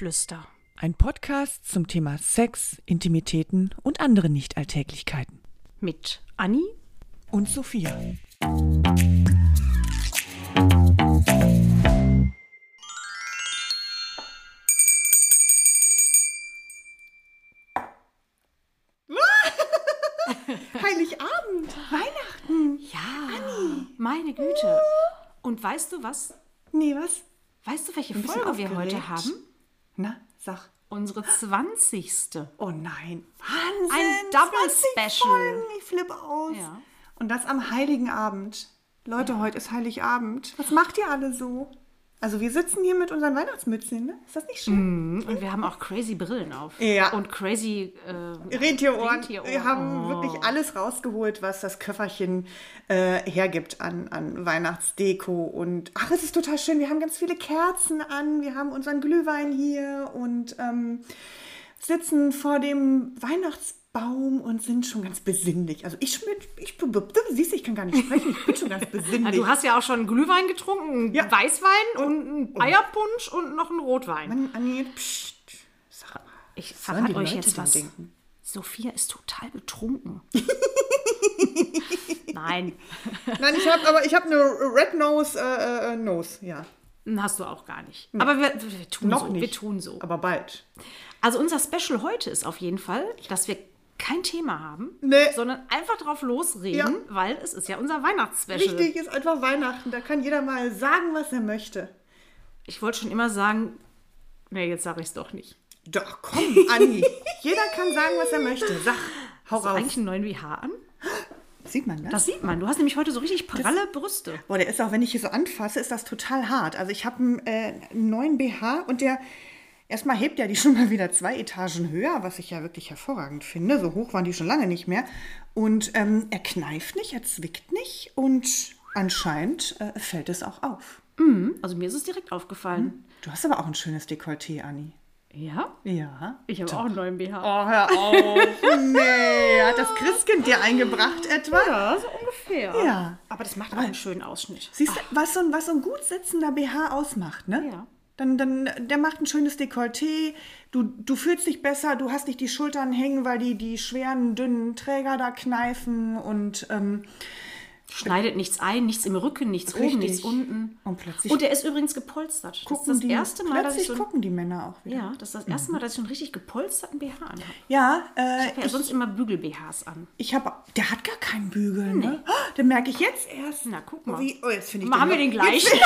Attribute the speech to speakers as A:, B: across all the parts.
A: Geflüster.
B: Ein Podcast zum Thema Sex, Intimitäten und andere Nichtalltäglichkeiten.
A: Mit Anni
B: Und Sophia.
C: Heiligabend, Weihnachten.
A: Ja, meine Güte. Und weißt du was?
C: Nee, was?
A: Weißt du, welche Folge wir heute haben?
C: Na, sag.
A: Unsere 20.
C: Oh nein. Wahnsinn.
A: Ein Double
C: 20
A: Special.
C: Folgen. Ich flippe aus.
A: Ja.
C: Und das am Heiligen Abend. Leute, heute ist Heiligabend. Was macht ihr alle so? Also wir sitzen hier mit unseren Weihnachtsmützen, ne? Ist das nicht schön?
A: Und wir haben auch crazy Brillen auf.
C: Ja.
A: Und crazy äh,
C: Rentierohren.
A: Rentierohren.
C: Wir haben
A: Oh.
C: wirklich alles rausgeholt, was das Köfferchen äh, hergibt an, an Weihnachtsdeko. Und ach, es ist total schön. Wir haben ganz viele Kerzen an. Wir haben unseren Glühwein hier und ähm, sitzen vor dem Weihnachtsbaum und sind schon ganz besinnlich. Also ich, bin- ich, du siehst, ich kann gar nicht sprechen. Ich bin schon ganz besinnlich.
A: du hast ja auch schon Glühwein getrunken,
C: Ja.
A: Weißwein und einen Eierpunsch und noch einen Rotwein.
C: Mann, Anni, psst. Sag mal.
A: Ich verrate euch
C: Leute
A: jetzt was.
C: denken?
A: Sophia ist total betrunken. Nein,
C: Nein, ich habe aber ich habe eine Red Nose äh, äh, Nose, ja.
A: hast du auch gar nicht. Aber wir, wir tun
C: Noch
A: so.
C: nicht.
A: Wir tun so.
C: Aber bald.
A: Also unser Special heute ist auf jeden Fall, dass wir kein Thema haben,
C: Nee.
A: sondern einfach drauf losreden,
C: Ja.
A: weil es ist ja unser Weihnachtsspecial.
C: Richtig, ist einfach Weihnachten. Da kann jeder mal sagen, was er möchte.
A: Ich wollte schon immer sagen, nee, jetzt sage ich es doch nicht.
C: Doch, komm, Anni. jeder kann sagen, was er möchte. Sag, hau
A: Hast
C: raus.
A: eigentlich einen neuen BH an?
C: Sieht man das?
A: Das sieht man. Du hast nämlich heute so richtig pralle Brüste.
C: Boah, der ist auch, wenn ich hier so anfasse, ist das total hart. Also ich habe einen, äh, einen neuen BH und der, erstmal hebt ja die schon mal wieder zwei Etagen höher, was ich ja wirklich hervorragend finde. So hoch waren die schon lange nicht mehr. Und ähm, er kneift nicht, er zwickt nicht und anscheinend äh, fällt es auch auf.
A: Also mir ist es direkt aufgefallen.
C: Du hast aber auch ein schönes Dekolleté, Anni.
A: Ja?
C: Ja.
A: Ich habe auch einen neuen BH.
C: Oh, hör auf. nee, hat das Christkind dir eingebracht etwa?
A: Ja, so ungefähr.
C: Ja.
A: Aber das macht auch einen schönen Ausschnitt.
C: Siehst du, was so, ein, was so ein gut sitzender BH ausmacht, ne?
A: Ja.
C: Dann, dann, der macht ein schönes Dekolleté, du, du fühlst dich besser, du hast nicht die Schultern hängen, weil die, die schweren, dünnen Träger da kneifen und ähm,
A: Schneidet nichts ein, nichts im Rücken, nichts oben,
C: Richtig.
A: nichts unten.
C: Und plötzlich
A: Und der ist übrigens gepolstert. Das
C: gucken
A: ist das
C: die,
A: erste Mal, dass ich
C: plötzlich
A: so ein,
C: gucken die Männer auch wieder.
A: Ja, das ist das erste Mal, dass ich so einen richtig gepolsterten BH anhabe.
C: Ja, äh,
A: Ich habe ja sonst immer Bügel-BHs an.
C: ich habe, der hat gar keinen Bügel, ne? Oh, den merke ich jetzt erst.
A: Na, guck mal.
C: Wie, oh, jetzt finde ich
A: Machen wir den gleichen.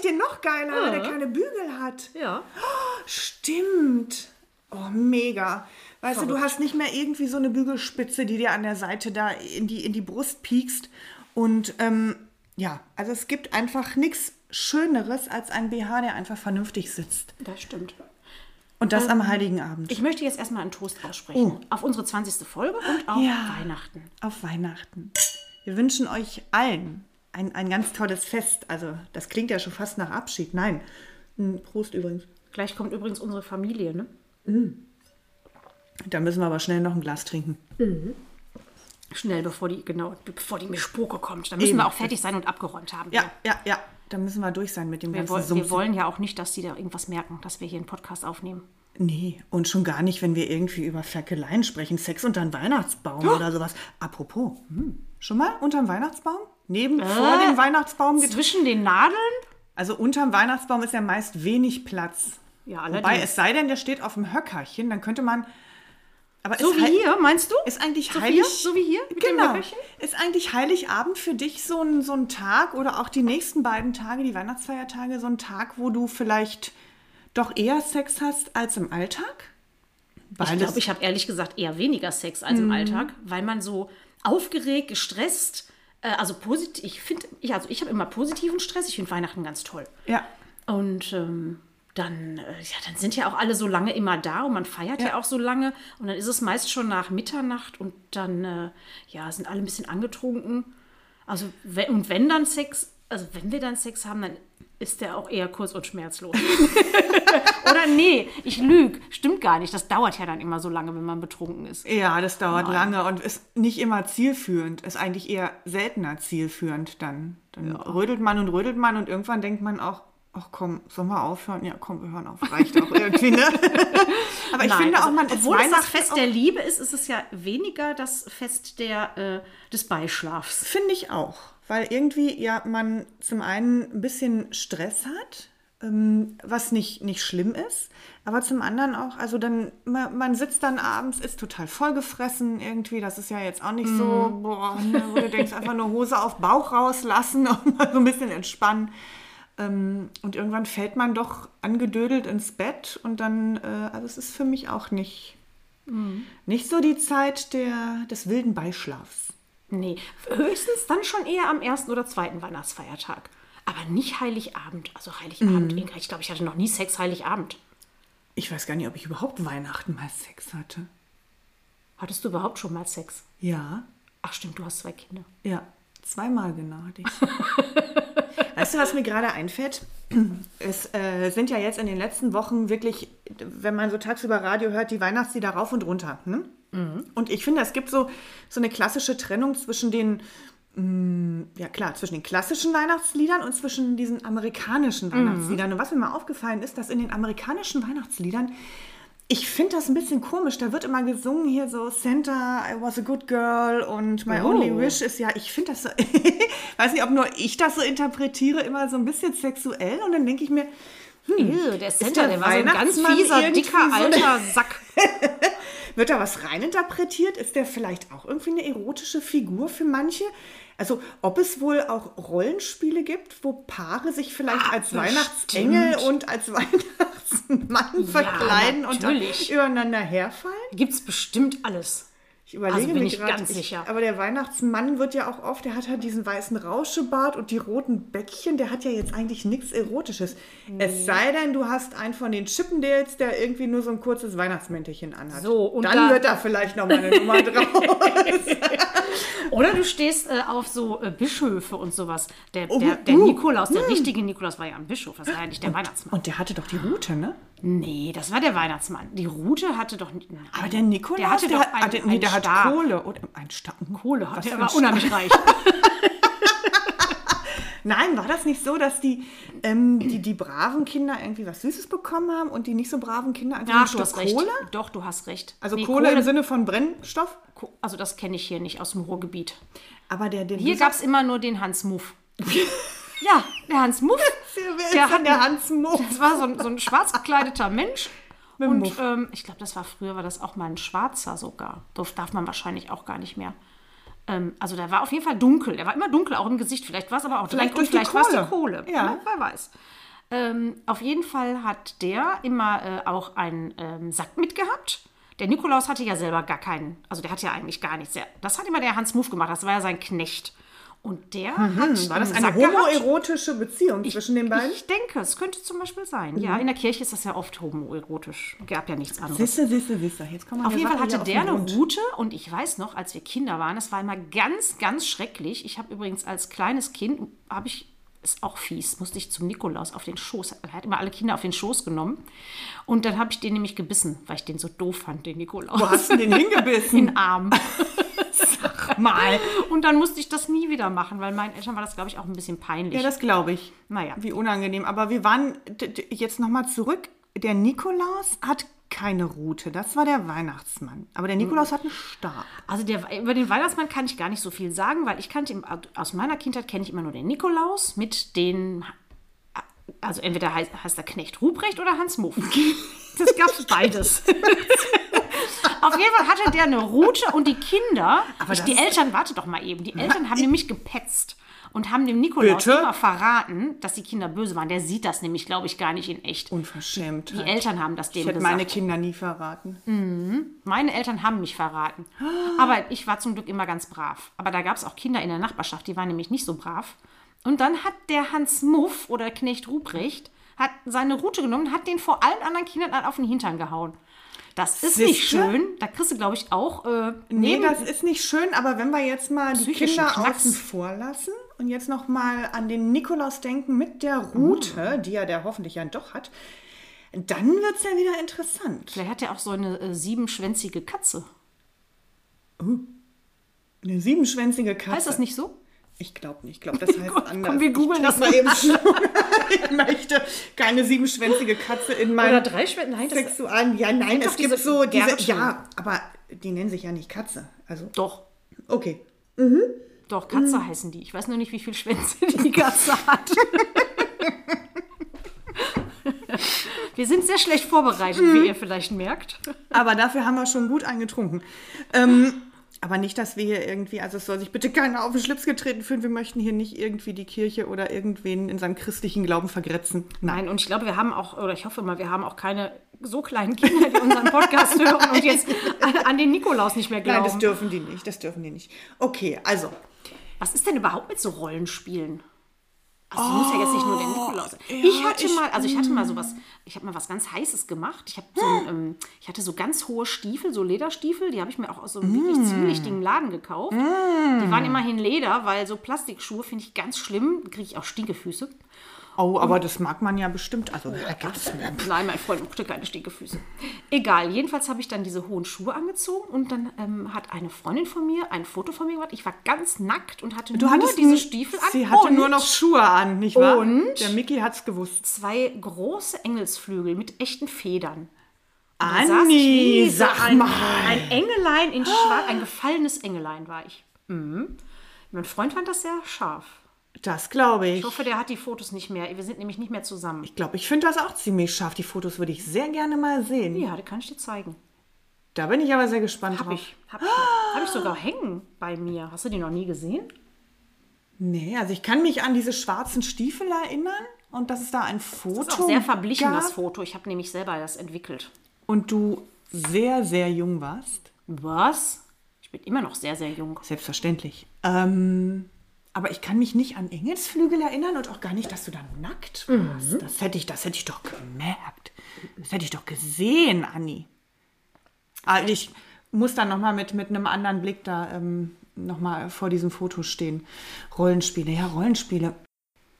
C: Ich den noch geiler, weil der keine Bügel hat.
A: Ja.
C: Stimmt. Oh, mega. Weißt du, du hast nicht mehr irgendwie so eine Bügelspitze, die dir an der Seite da in die, in die Brust piekst. Und ähm, ja, also es gibt einfach nichts Schöneres als ein BH, der einfach vernünftig sitzt.
A: Das stimmt.
C: Und das am Heiligen Abend.
A: Ich möchte jetzt erstmal einen Toast aussprechen. Auf unsere 20. Folge und auf
C: Oh. Ja.
A: Weihnachten.
C: Auf Weihnachten. Wir wünschen euch allen ein, ein ganz tolles Fest. Also, das klingt ja schon fast nach Abschied. Nein. Hm, Prost übrigens.
A: Gleich kommt übrigens unsere Familie, ne?
C: Da müssen wir aber schnell noch ein Glas trinken.
A: Schnell, bevor die, genau, bevor die Mischpoke kommt. Da müssen
C: Eben.
A: wir auch fertig sein und abgeräumt haben.
C: Ja, ja, ja. Da müssen wir durch sein mit dem
A: Wir,
C: ganzen Sumpf.
A: wir wollen ja auch nicht, dass die da irgendwas merken, dass wir hier einen Podcast aufnehmen.
C: Nee, und schon gar nicht, wenn wir irgendwie über Ferkeleien sprechen. Sex unter einem Weihnachtsbaum oder sowas. Apropos, hm, schon mal unterm Weihnachtsbaum? Neben, vor dem Weihnachtsbaum?
A: Zwischen den Nadeln?
C: Also unterm Weihnachtsbaum ist ja meist wenig Platz.
A: Ja,
C: Wobei,
A: allerdings.
C: es sei denn, der steht auf dem Höckerchen, dann könnte man... Aber
A: So
C: ist
A: wie hier, meinst du?
C: Ist eigentlich
A: So
C: heilig.
A: hier? So wie hier? Mit dem
C: genau.
A: Höckerchen?
C: Ist eigentlich Heiligabend für dich so ein, so ein Tag oder auch die nächsten beiden Tage, die Weihnachtsfeiertage, so ein Tag, wo du vielleicht doch eher Sex hast als im Alltag? Weil
A: Ich glaube, ich habe ehrlich gesagt eher weniger Sex als
C: Mhm.
A: im Alltag, weil man so aufgeregt, gestresst, äh, also positiv, ich finde, ich, also ich habe immer positiven Stress, ich finde Weihnachten ganz toll.
C: Ja.
A: Und ähm, dann, äh, ja, dann sind ja auch alle so lange immer da und man feiert ja.
C: Ja.
A: auch so lange. Und dann ist es meist schon nach Mitternacht und dann äh, ja, sind alle ein bisschen angetrunken. Also, wenn, und wenn dann Sex, also wenn wir dann Sex haben, dann ist der auch eher kurz und schmerzlos. Oder nee, ich lüge. Stimmt gar nicht. Das dauert ja dann immer so lange, wenn man betrunken ist.
C: Ja, das dauert lange und ist nicht immer zielführend. Ist eigentlich eher seltener zielführend dann. Dann rödelt man und rödelt man und irgendwann denkt man auch, Ach komm, sollen wir aufhören? Ja, komm, wir hören auf. Reicht auch irgendwie, ne? Aber ich
A: Nein,
C: finde
A: also,
C: auch, man ist
A: obwohl es das Fest der Liebe ist, ist es ja weniger das Fest der, äh, des Beischlafs.
C: Finde ich auch. Weil irgendwie ja man zum einen ein bisschen Stress hat, ähm, was nicht, nicht schlimm ist, aber zum anderen auch, also dann, man, man sitzt dann abends, ist total vollgefressen irgendwie, das ist ja jetzt auch nicht so, boah, ne, wo du denkst, einfach nur Hose auf Bauch rauslassen und mal so ein bisschen entspannen. Ähm, und irgendwann fällt man doch angedödelt ins Bett und dann, äh, also es ist für mich auch nicht, nicht so die Zeit der, des wilden Beischlafs.
A: Nee, höchstens dann schon eher am ersten oder zweiten Weihnachtsfeiertag. Aber nicht Heiligabend. Also Heiligabend, Inga, ich glaube, ich hatte noch nie Sex Heiligabend.
C: Ich weiß gar nicht, ob ich überhaupt Weihnachten mal Sex hatte.
A: Hattest du überhaupt schon mal Sex?
C: Ja,
A: Ach stimmt, du hast zwei Kinder.
C: ja, zweimal genau hatte ich. weißt du, was mir gerade einfällt? Es äh, sind ja jetzt in den letzten Wochen wirklich, wenn man so tagsüber Radio hört, die Weihnachtslieder rauf und runter. Ne? Und ich finde, es gibt so, so eine klassische Trennung zwischen den, ja klar, zwischen den klassischen Weihnachtsliedern und zwischen diesen amerikanischen Weihnachtsliedern. Und was mir mal aufgefallen ist, dass in den amerikanischen Weihnachtsliedern ich finde das ein bisschen komisch. Da wird immer gesungen hier so Santa, I was a good girl und My
A: Oh.
C: only wish ist ja, ich finde das so, weiß nicht, ob nur ich das so interpretiere, immer so ein bisschen sexuell und dann denke ich mir,
A: Ew, der Center,
C: der
A: der, war so ein ganz fieser, dicker, alter Sack.
C: wird da was reininterpretiert? Ist der vielleicht auch irgendwie eine erotische Figur für manche? Also ob es wohl auch Rollenspiele gibt, wo Paare sich vielleicht
A: Ah,
C: als Weihnachtsengel und als Weihnachtsmann verkleiden und dann
A: natürlich.
C: übereinander herfallen?
A: Gibt's bestimmt alles.
C: Ich überlege
A: Also bin ich
C: grad,
A: ganz sicher.
C: Aber der Weihnachtsmann wird ja auch oft, der hat halt diesen weißen Rauschebart und die roten Bäckchen, der hat ja jetzt eigentlich nichts Erotisches. Es sei denn, du hast einen von den Chippendales, der irgendwie nur so ein kurzes Weihnachtsmäntelchen anhat.
A: So, und
C: Dann
A: da-
C: wird da vielleicht noch mal eine Nummer drauf.
A: Oder du stehst äh, auf so äh, Bischöfe und sowas. Der,
C: Oh,
A: der, der
C: uh,
A: Nikolaus, der richtige Nikolaus war ja ein Bischof, das war ja nicht der Weihnachtsmann.
C: Und der hatte doch die Rute, ne?
A: Nee, das war der Weihnachtsmann. Die Rute hatte doch nein.
C: Aber der Nikolaus,
A: der hatte doch
C: hat, hatte, nee, der hat
A: Stab.
C: Kohle. Oder ein Stab.
A: Kohle hat er,
C: ein
A: war unheimlich reich.
C: Nein, war das nicht so, dass die, ähm, die, die braven Kinder irgendwie was Süßes bekommen haben und die nicht so braven Kinder einfach ein
A: Ach, du
C: Stück
A: hast recht.
C: Kohle?
A: Doch, du hast recht.
C: Also
A: Nee,
C: Kohle, im Sinne von Brennstoff?
A: Also das kenne ich hier nicht aus dem Ruhrgebiet.
C: Aber der, den
A: Hier gab es immer nur den Hans Muff. ja, der Hans Muff.
C: Wer ist
A: der hat
C: der
A: einen-
C: Hans Muff?
A: Das war so ein, so ein schwarz gekleideter Mensch. Und ähm, ich glaube, das war früher, war das auch mal ein Schwarzer sogar. Darf man wahrscheinlich auch gar nicht mehr. Ähm, also der war auf jeden Fall dunkel. Der war immer dunkel, auch im Gesicht. Vielleicht war es aber auch
C: Vielleicht durch
A: vielleicht war es die
C: Kohle.
A: Kohle.
C: Ja.
A: Ne? Wer weiß. Ähm, auf jeden Fall hat der immer äh, auch einen ähm, Sack mitgehabt. Der Nikolaus hatte ja selber gar keinen, also der hat ja eigentlich gar nichts. Das hat immer der Hans Muff gemacht, das war ja sein Knecht. Und der hat
C: Mhm. War das eine
A: Sack gehabt.
C: homoerotische Beziehung zwischen den beiden?
A: Ich denke, es könnte zum Beispiel sein. Ja,
C: Mhm.
A: in der Kirche ist das ja oft homoerotisch. Gab ja nichts anderes.
C: Sisse, sisse, sisse. Jetzt kommen wir
A: Auf jeden Fall hatte der eine. Rute und ich weiß noch, als wir Kinder waren, das war immer ganz, ganz schrecklich. Ich habe übrigens als kleines Kind, habe ich, ist auch fies, musste ich zum Nikolaus auf den Schoß. Er hat immer alle Kinder auf den Schoß genommen. Und dann habe ich den nämlich gebissen, weil ich den so doof fand, den Nikolaus.
C: Wo hast du den hingebissen?
A: In den Arm. Mal. Und dann musste ich das nie wieder machen, weil meinen Eltern war das, glaube ich, auch ein bisschen peinlich.
C: Ja, das glaube ich.
A: Naja.
C: Wie unangenehm. Aber wir waren jetzt nochmal zurück. Der Nikolaus hat keine Rute. Das war der Weihnachtsmann. Aber der Nikolaus hat einen Stab.
A: Also der, über den Weihnachtsmann kann ich gar nicht so viel sagen, weil ich kannte aus meiner Kindheit kenne ich immer nur den Nikolaus mit den, also entweder heißt, heißt der Knecht Ruprecht oder Hans Muff. Das gab es beides. Jeden Fall hatte der eine Rute und die Kinder,
C: Aber
A: die Eltern, warte doch mal eben, die Eltern haben nämlich gepetzt und haben dem Nikolaus
C: Bitte?
A: immer verraten, dass die Kinder böse waren. Der sieht das nämlich, glaube ich, gar nicht in echt.
C: Unverschämt.
A: Die Eltern haben das
C: ich
A: dem
C: hätte
A: gesagt.
C: meine Kinder nie verraten.
A: Meine Eltern haben mich verraten. Aber ich war zum Glück immer ganz brav. Aber da gab es auch Kinder in der Nachbarschaft, die waren nämlich nicht so brav. Und dann hat der Hans Muff oder Knecht Ruprecht hat seine Route genommen und hat den vor allen anderen Kindern auf den Hintern gehauen. Das ist nicht
C: Siehste?
A: schön. Da kriegst du, glaube ich, auch äh,
C: Nee, das ist nicht schön, aber wenn wir jetzt mal die Kinder
A: Knacks.
C: außen vor lassen und jetzt noch mal an den Nikolaus denken mit der Rute, die er der hoffentlich ja doch hat, dann wird es ja wieder interessant.
A: Vielleicht hat er auch so eine äh, siebenschwänzige Katze.
C: Eine siebenschwänzige Katze.
A: Heißt das nicht so?
C: Ich glaube nicht. Ich glaube, das heißt anders.
A: komm, wir googeln das
C: mal eben. Ich möchte keine siebenschwänzige Katze in meinem
A: Oder drei Schwänze? Nein,
C: Sexualen. Ja, nein, es gibt so diese. Ja, aber die nennen sich ja nicht Katze. Also,
A: Doch.
C: okay.
A: Doch, Katze heißen die. Ich weiß nur nicht, wie viele Schwänze die Katze hat. Wir sind sehr schlecht vorbereitet, wie ihr vielleicht merkt.
C: Aber dafür haben wir schon gut eingetrunken. Ähm, aber nicht, dass wir hier irgendwie, also es soll sich bitte keiner auf den Schlips getreten fühlen. Wir möchten hier nicht irgendwie die Kirche oder irgendwen in seinem christlichen Glauben vergrätzen.
A: Nein, und ich glaube, wir haben auch, oder ich hoffe mal, wir haben auch keine so kleinen Kinder, die unseren Podcast hören und jetzt an, an den Nikolaus nicht mehr
C: Nein,
A: glauben.
C: das dürfen die nicht. Das dürfen die nicht. Okay, also.
A: Was ist denn überhaupt mit so Rollenspielen? Also es muss ja jetzt nicht nur der Nikolaus sein.
C: ja,
A: ich hatte
C: ich-
A: mal, also ich hatte mal sowas, ich habe mal was ganz Heißes gemacht. Ich so ein, ähm, ich hatte so ganz hohe Stiefel, so Lederstiefel, die habe ich mir auch aus so einem wirklich ziemlich dicken Laden gekauft. Die waren immerhin Leder, weil so Plastikschuhe finde ich ganz schlimm, kriege ich auch Stinkefüße.
C: Oh, aber das mag man ja bestimmt. Also, da gibt's
A: Nein, mein Freund mochte keine Stinkefüße. Egal, jedenfalls habe ich dann diese hohen Schuhe angezogen und dann ähm, hat eine Freundin von mir ein Foto von mir gemacht. Ich war ganz nackt und hatte
C: Du
A: nur diese Stiefel an.
C: Sie hatte nur noch Schuhe an, nicht wahr?
A: Und?
C: Der Mickey hat's gewusst.
A: zwei große Engelsflügel mit echten Federn. Saß
C: Anni, sag
A: ein,
C: mal.
A: Ein Engelein in Schwarz, ein gefallenes Engelein war ich. Mhm. Mein Freund fand das sehr scharf.
C: Das glaube ich.
A: Ich hoffe, der hat die Fotos nicht mehr. Wir sind nämlich nicht mehr zusammen.
C: Ich glaube, ich finde das auch ziemlich scharf. Die Fotos würde ich sehr gerne mal sehen.
A: Ja, die kann ich dir zeigen.
C: Da bin ich aber sehr gespannt
A: Hab
C: drauf.
A: ich. Hab ich, hab ich sogar hängen bei mir. Hast du die noch nie gesehen?
C: Nee, also ich kann mich an diese schwarzen Stiefel erinnern und dass es da ein Foto
A: Das ist auch sehr verblichen,
C: gab
A: das Foto. Ich habe nämlich selber das entwickelt.
C: und du sehr, sehr jung warst.
A: Was? Ich bin immer noch sehr, sehr jung.
C: Selbstverständlich. Ähm, aber ich kann mich nicht an Engelsflügel erinnern und auch gar nicht, dass du da nackt warst.
A: Mhm.
C: Das, hätte ich, das hätte ich doch gemerkt. Das hätte ich doch gesehen, Anni. Also ich muss dann nochmal mit, mit einem anderen Blick da ähm, nochmal vor diesem Foto stehen. Rollenspiele, ja, Rollenspiele.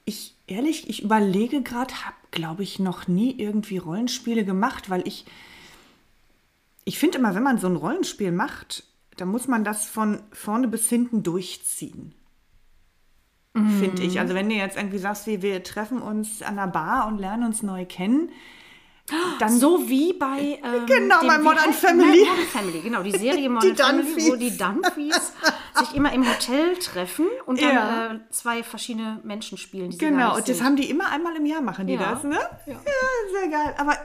C: Ich, ehrlich, ich überlege gerade, habe, glaube ich, noch nie irgendwie Rollenspiele gemacht, weil ich, ich finde immer, wenn man so ein Rollenspiel macht, dann muss man das von vorne bis hinten durchziehen. Finde ich. Also wenn du jetzt irgendwie sagst, wir, wir treffen uns an der Bar und lernen uns neu kennen, dann
A: So wie bei. Ähm,
C: Genau, bei
A: wie
C: Modern Family.
A: Modern Family, genau. Die Serie Modern Family, wo die Dunphys sich immer im Hotel treffen und dann
C: Ja.
A: äh, zwei verschiedene Menschen spielen. Die
C: Genau, und das
A: sind.
C: haben die immer einmal im Jahr machen die
A: Ja.
C: das, ne? Ja. sehr geil. Aber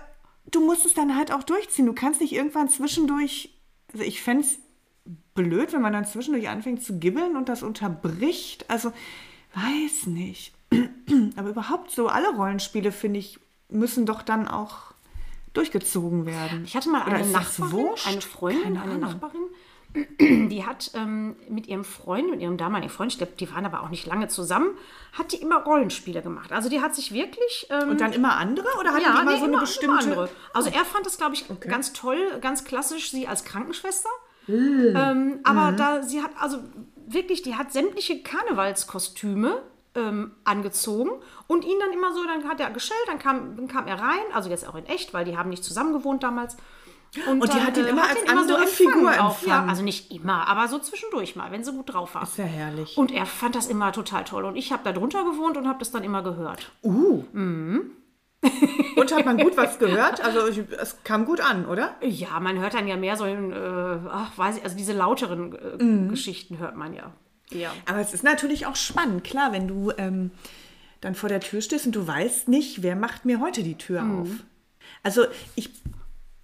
C: du musst es dann halt auch durchziehen. Du kannst nicht irgendwann zwischendurch, also ich fände es blöd, wenn man dann zwischendurch anfängt zu gibbeln und das unterbricht. Also, weiß nicht. Aber überhaupt so, alle Rollenspiele, finde ich, müssen doch dann auch durchgezogen werden.
A: Ich hatte mal
C: Oder
A: eine Nachbarin, eine Freundin, eine. Nachbarin, die hat ähm, mit ihrem Freund, mit ihrem damaligen Freund, ich glaube, die waren aber auch nicht lange zusammen, hat die immer Rollenspiele gemacht. Also die hat sich wirklich... Ähm,
C: Und dann immer andere? Oder hatten
A: ja,
C: die immer
A: nee,
C: so eine
A: immer-
C: bestimmte...
A: immer. Also er fand das, glaube ich, ganz toll, ganz klassisch, sie als Krankenschwester. Ähm, aber
C: Mhm.
A: da sie hat, also wirklich, die hat sämtliche Karnevalskostüme ähm, angezogen und ihn dann immer so, dann hat er gestellt, dann kam, dann kam er rein, also jetzt auch in echt, weil die haben nicht zusammen gewohnt damals.
C: Und die
A: dann,
C: hat ihn
A: äh,
C: immer als
A: ihn
C: andere
A: empfangen
C: Figur
A: auch. Ja,
C: empfangen.
A: also nicht immer, aber so zwischendurch mal, wenn sie gut drauf war.
C: Ist ja herrlich.
A: Und er fand das immer total toll. Und ich habe da drunter gewohnt und habe das dann immer gehört.
C: Und hat man gut was gehört? Also ich, es kam gut an, oder?
A: Ja, man hört dann ja mehr so, in, äh, ach, weiß ich, also diese lauteren äh,
C: Mhm.
A: Geschichten hört man ja. Ja.
C: Aber es ist natürlich auch spannend, klar, wenn du ähm, dann vor der Tür stehst und du weißt nicht, wer macht mir heute die Tür auf. Also ich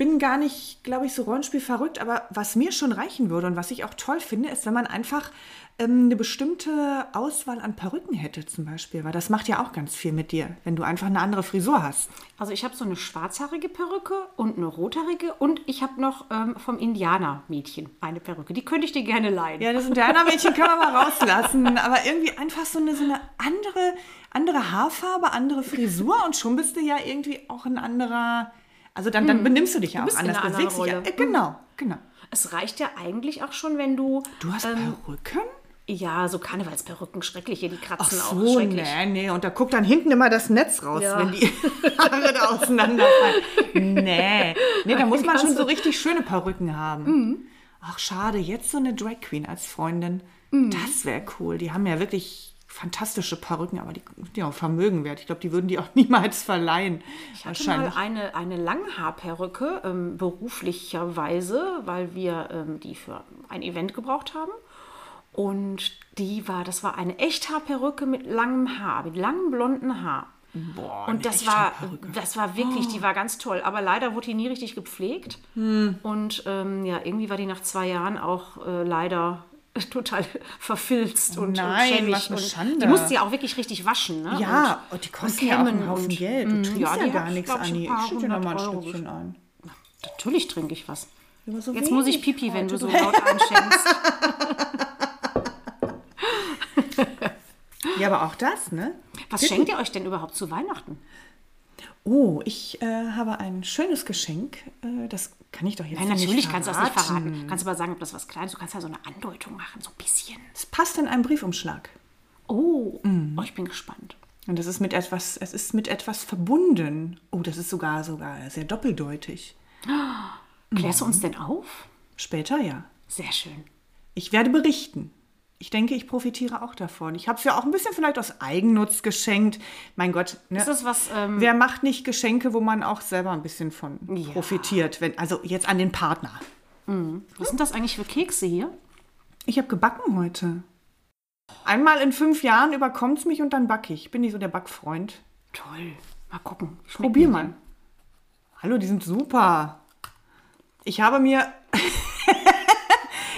C: bin gar nicht, glaube ich, so Rollenspiel verrückt, aber was mir schon reichen würde und was ich auch toll finde, ist, wenn man einfach ähm, eine bestimmte Auswahl an Perücken hätte zum Beispiel, weil das macht ja auch ganz viel mit dir, wenn du einfach eine andere Frisur hast.
A: Also ich habe so eine schwarzhaarige Perücke und eine rothaarige und ich habe noch ähm, vom Indianermädchen eine Perücke. Die könnte ich dir gerne leihen.
C: Ja, das Indianermädchen können wir mal rauslassen. Aber irgendwie einfach so eine, so eine andere, andere Haarfarbe, andere Frisur und schon bist du ja irgendwie auch ein anderer. Also dann, dann benimmst du dich ja
A: Hm. bist
C: auch anders. bewegst dich ja. Äh, genau, genau.
A: Es reicht ja eigentlich auch schon, wenn du...
C: Du hast
A: ähm,
C: Perücken?
A: Ja, so Karnevalsperücken, schreckliche, die
C: Ach
A: kratzen auch
C: so,
A: schrecklich.
C: nee, nee. Und da guckt dann hinten immer das Netz raus,
A: Ja.
C: wenn die Haare da auseinanderfallen. Nee, nee, da muss man schon so richtig schöne Perücken haben.
A: Mhm.
C: ach schade, jetzt so eine Drag Queen als Freundin.
A: Mhm.
C: Das wäre cool. Die haben ja wirklich fantastische Perücken, aber die sind ja auch Vermögen wert. Ich glaube, die würden die auch niemals verleihen.
A: Ich hatte mal eine, eine Langhaarperücke, ähm, beruflicherweise, weil wir ähm, die für ein Event gebraucht haben. Und die war, das war eine Echthaarperücke mit langem Haar, mit langem blonden Haar.
C: Boah,
A: Und das war, das war wirklich, die war ganz toll. Aber leider wurde die nie richtig gepflegt.
C: Hm.
A: Und ähm, ja, irgendwie war die nach zwei Jahren auch äh, leider total verfilzt und,
C: nein,
A: und
C: eine
A: und. Die musste ja auch wirklich richtig waschen. Ne?
C: Ja, und die kosten ja auch einen Haufen
A: und-
C: Geld. Du
A: Mm,
C: trinkst
A: ja,
C: ja, gar nichts, Anni. Ich schütte dir noch mal ein
A: Euro
C: Stückchen ein.
A: Natürlich trinke ich was.
C: So
A: Jetzt muss ich Pipi, wenn du
C: heute.
A: so laut einschenkst.
C: Ja, aber auch das, ne?
A: Was schenkt ihr euch denn überhaupt zu Weihnachten?
C: Oh, ich äh, habe ein schönes Geschenk. Äh, das kann ich doch jetzt
A: Nein,
C: nicht
A: natürlich kannst du das nicht
C: verraten.
A: verraten. Kannst aber sagen, ob das was Kleines Du kannst ja so eine Andeutung machen, so ein bisschen.
C: Es passt in einen Briefumschlag.
A: Oh,
C: Mhm.
A: oh ich bin gespannt.
C: Und das ist mit etwas, es ist mit etwas verbunden. Oh, das ist sogar sogar sehr doppeldeutig.
A: Klärst du uns denn auf?
C: Später ja.
A: Sehr schön.
C: Ich werde berichten. Ich denke, ich profitiere auch davon. Ich habe es ja auch ein bisschen vielleicht aus Eigennutz geschenkt. Mein Gott, ne?
A: Ist das was, ähm,
C: wer macht nicht Geschenke, wo man auch selber ein bisschen von
A: Ja.
C: profitiert? Wenn, also jetzt an den Partner.
A: was sind das eigentlich für Kekse hier?
C: Ich habe gebacken heute. Einmal in fünf Jahren überkommt es mich und dann backe ich. Bin nicht so der Backfreund.
A: Toll. Mal gucken. Schmecken
C: Probier mal. Hallo, die sind super. Ich habe mir.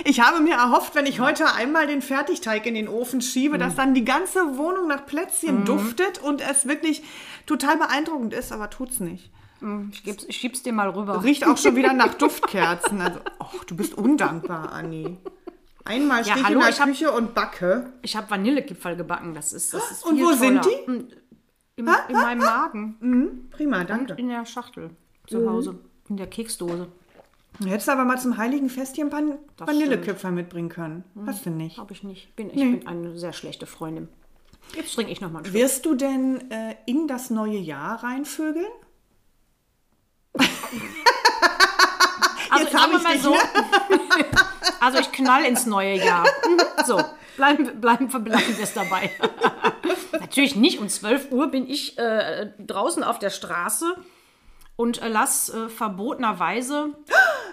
C: ich habe mir erhofft, wenn ich heute einmal den Fertigteig in den Ofen schiebe,
A: Mhm.
C: dass dann die ganze Wohnung nach Plätzchen duftet und es wirklich total beeindruckend ist, aber tut's nicht.
A: denn? Ich, geb's, ich schieb's dir mal rüber.
C: Riecht auch schon wieder nach Duftkerzen. Also, och, du bist undankbar, Anni. Einmal
A: Ja,
C: stehe ich
A: hallo,
C: in der
A: ich hab-
C: Küche und backe.
A: Ich habe Vanillekipferl gebacken. Das ist, das ist
C: Und wo sind
A: toller.
C: die?
A: Mm, Im, in meinem Magen.
C: Prima, danke.
A: In der Schachtel.
C: Mhm.
A: Zu Hause. In der Keksdose.
C: Du hättest aber mal zum heiligen Fest hier ein paar
A: Das
C: Vanillekipferl mitbringen können. Hast du nicht?
A: Habe ich nicht. Bin, ich bin eine sehr schlechte Freundin. Jetzt trinke ich noch mal einen Schluck.
C: Wirst du denn äh, in das neue Jahr reinvögeln?
A: Also,
C: Jetzt ich
A: mal
C: dich,
A: so.
C: ne?
A: Also ich knall ins neue Jahr. So, bleiben, bleiben, bleiben wir es dabei. Natürlich nicht. Um 12 Uhr bin ich äh, draußen auf der Straße und äh, lass äh, verbotenerweise,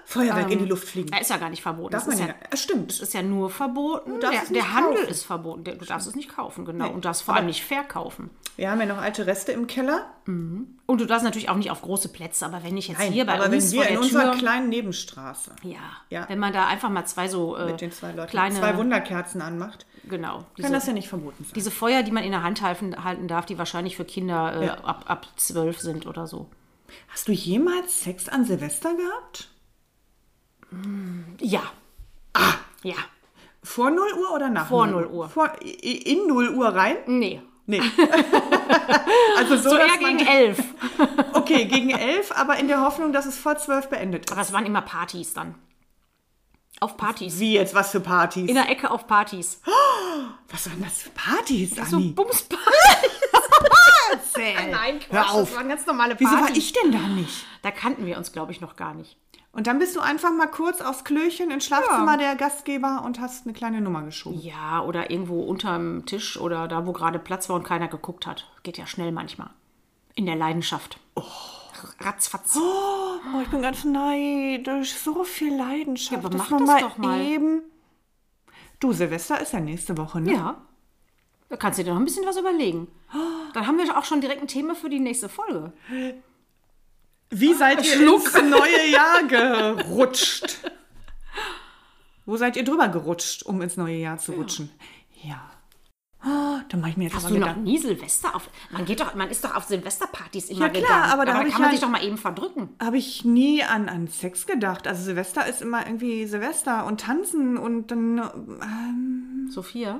C: Feuerwerk in die Luft fliegen.
A: ist ja gar nicht verboten.
C: Darf
A: das ist
C: ja,
A: ja.
C: Stimmt.
A: das ist ja nur verboten. Der,
C: es
A: der Handel ist verboten. Du darfst es nicht kaufen, genau.
C: Nee.
A: Und darfst vor allem nicht verkaufen.
C: Wir haben ja noch alte Reste im Keller.
A: Und du darfst natürlich auch nicht auf große Plätze, aber wenn ich jetzt hier bei
C: aber
A: uns
C: wenn wir in
A: der
C: unserer
A: Tür,
C: kleinen Nebenstraße
A: ja,
C: Ja.
A: wenn man da einfach mal zwei so äh,
C: mit den zwei Leuten
A: kleine,
C: zwei Wunderkerzen anmacht,
A: genau,
C: kann
A: diese,
C: das ja nicht verboten sein.
A: diese Feuer, die man in der Hand halten, halten darf, die wahrscheinlich für Kinder äh,
C: Ja.
A: ab, ab zwölf sind oder so.
C: Hast du jemals Sex an Silvester gehabt?
A: Ja. Ah. Ja.
C: Vor 0 Uhr oder nach
A: Vor
C: 0
A: 0 Uhr.
C: Vor, in 0 Uhr rein?
A: Nee.
C: Nee. also so,
A: So eher gegen elf.
C: Okay, gegen 11, aber in der Hoffnung, dass es vor 12 beendet ist.
A: Aber es waren immer Partys dann. Auf Partys.
C: Wie jetzt, was für Partys?
A: In der Ecke auf Partys.
C: was waren das für Partys,
A: So
C: Anni?
A: Bumspartys.
C: Erzähl.
A: Nein,
C: Hör
A: Quatsch,
C: auf.
A: das waren ganz normale
C: Wieso
A: Partys.
C: war ich denn da nicht?
A: Da kannten wir uns, glaube ich, noch gar nicht.
C: Und dann bist du einfach mal kurz aufs Klöchen ins Schlafzimmer der Gastgeber und hast eine kleine Nummer geschoben.
A: Ja, oder irgendwo unterm Tisch oder da, wo gerade Platz war und keiner geguckt hat. Geht ja schnell manchmal. In der Leidenschaft. Oh. Ratzfatz.
C: Oh, ich bin ganz neidisch. So viel Leidenschaft.
A: Ja, aber mach
C: man
A: das doch mal.
C: Eben. Du, Silvester ist ja nächste Woche, ne?
A: Ja. Da kannst du dir noch ein bisschen was überlegen. Dann haben wir auch schon direkt ein Thema für die nächste Folge.
C: Wie seid ihr
A: Schluck.
C: ins neue Jahr gerutscht? Wo seid ihr drüber gerutscht, um ins neue Jahr zu rutschen? Ja. Oh, da mache ich mir jetzt
A: Hast
C: aber
A: du noch nie Silvester auf. Man geht doch, man ist doch auf Silvesterpartys immer
C: Ja, klar,
A: gegangen.
C: aber da ich
A: kann man
C: halt-
A: sich doch mal eben verdrücken.
C: Habe ich nie an, an Sex gedacht. Also Silvester ist immer irgendwie Silvester und tanzen und dann ähm,
A: Sophia,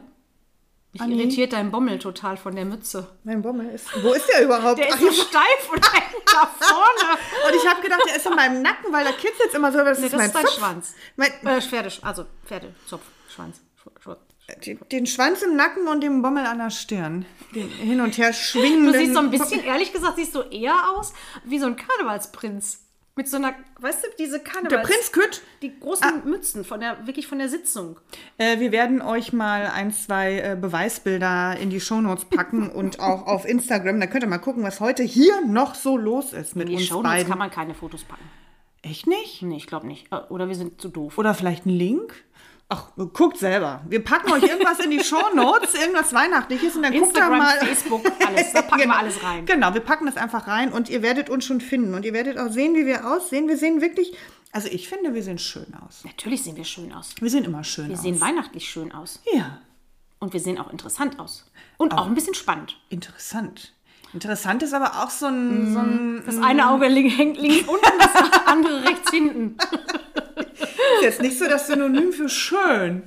A: mich
C: Anni?
A: irritiert dein Bommel total von der Mütze.
C: mein Bommel ist. Wo ist der überhaupt?
A: Der ist so steif und da vorne.
C: und ich habe gedacht, der ist in meinem Nacken, weil da kitzelt immer so. Das
A: Nee,
C: ist
A: das
C: mein
A: ist dein
C: Zopf.
A: Schwanz.
C: Mein,
A: Äh, Pferde, also Pferde, Zopf, Schwanz. Schw- Schw-
C: den, den Schwanz im Nacken und den Bommel an der Stirn. Den hin und her schwingenden.
A: Du siehst so ein bisschen, ehrlich gesagt, siehst du eher aus wie so ein Karnevalsprinz. Mit so einer, weißt du, diese Kanne.
C: Der Prinz Kütt.
A: Die großen Mützen, von der, wirklich von der Sitzung.
C: Äh, wir werden euch mal ein, zwei äh, Beweisbilder in die Shownotes packen und auch auf Instagram. Da könnt ihr mal gucken, was heute hier noch so los ist mit
A: In die
C: uns
A: Shownotes
C: beiden.
A: kann man keine Fotos packen.
C: Echt nicht?
A: Nee, ich glaube nicht. Äh, Oder wir sind zu doof.
C: Oder vielleicht ein Link? Ach, guckt selber. Wir packen euch irgendwas in die Shownotes, irgendwas Weihnachtliches und dann guckt da
A: Instagram,
C: mal.
A: Facebook, alles. Da packen wir alles rein.
C: Genau, wir packen das einfach rein und ihr werdet uns schon finden. Und ihr werdet auch sehen, wie wir aussehen. Wir sehen wirklich, also ich finde, wir sehen schön aus.
A: Natürlich sehen wir schön aus.
C: Wir sehen immer schön
A: Wir
C: aus.
A: sehen weihnachtlich schön aus.
C: ja,
A: Und wir sehen auch interessant aus. Und auch ein bisschen spannend.
C: interessant. Interessant ist aber auch so ein, so ein
A: Das eine Auge li- hängt links unten, das andere rechts hinten.
C: ist jetzt nicht so das Synonym für schön.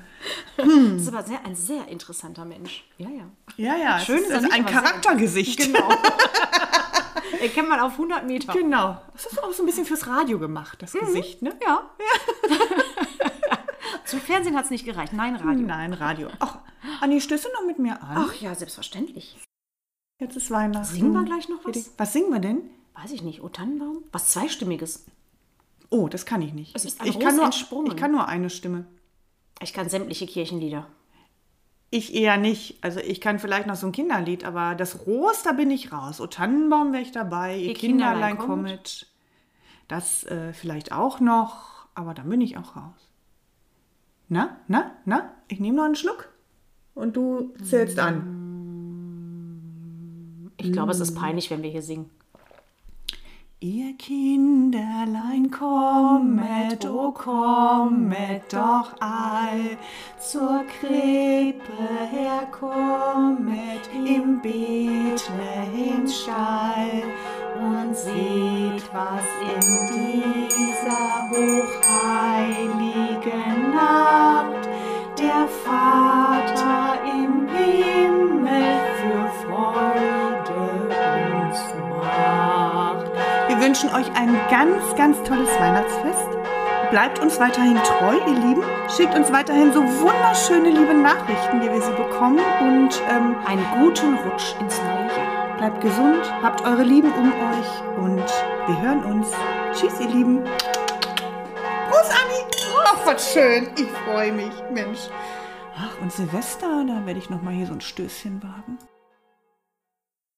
A: Das ist aber sehr, ein sehr interessanter Mensch. Ja, ja.
C: Ja, ja,
A: Schön ist
C: ist
A: er
C: also
A: nicht,
C: ein Charaktergesicht.
A: Genau. Erkennt man auf 100 Meter.
C: Genau. Das ist auch so ein bisschen fürs Radio gemacht, das Gesicht, ne?
A: Ja. Zum Fernsehen hat es nicht gereicht. Nein, Radio.
C: Nein, Radio. Ach, Anni, stößt du noch mit mir an?
A: Ach ja, selbstverständlich.
C: Jetzt ist Weihnachten.
A: Singen wir gleich noch was?
C: Was singen wir denn?
A: Weiß ich nicht. O Tannenbaum? Was Zweistimmiges.
C: Oh, das kann ich nicht.
A: Es ist
C: ich, kann nur,
A: entsprungen.
C: ich kann nur eine Stimme.
A: Ich kann sämtliche Kirchenlieder.
C: Ich eher nicht. Also ich kann vielleicht noch so ein Kinderlied, aber das Ros, da bin ich raus. O Tannenbaum wäre ich dabei. Ihr,
A: Ihr
C: Kinderlein,
A: Kinderlein
C: kommet. Das äh, vielleicht auch noch, aber dann bin ich auch raus. Na, na, na? Ich nehme noch einen Schluck. Und du zählst an.
A: Ich glaube, es ist peinlich, wenn wir hier singen.
C: Ihr Kinderlein kommet, o kommet doch all zur Krippe herkommet im Bethlehems Stall und seht, was in dieser hochheiligen Nacht der Vater wünschen euch ein ganz, ganz tolles Weihnachtsfest. Bleibt uns weiterhin treu, ihr Lieben. Schickt uns weiterhin so wunderschöne, liebe Nachrichten, wie wir sie bekommen. Und ähm,
A: Einen guten Rutsch ins neue Jahr.
C: bleibt gesund, habt eure Lieben um euch und wir hören uns. Tschüss, ihr Lieben. Prost, Anni. Ach, was schön. Ich freue mich, Mensch. Ach, und Silvester, da werde ich noch mal hier so ein Stößchen wagen.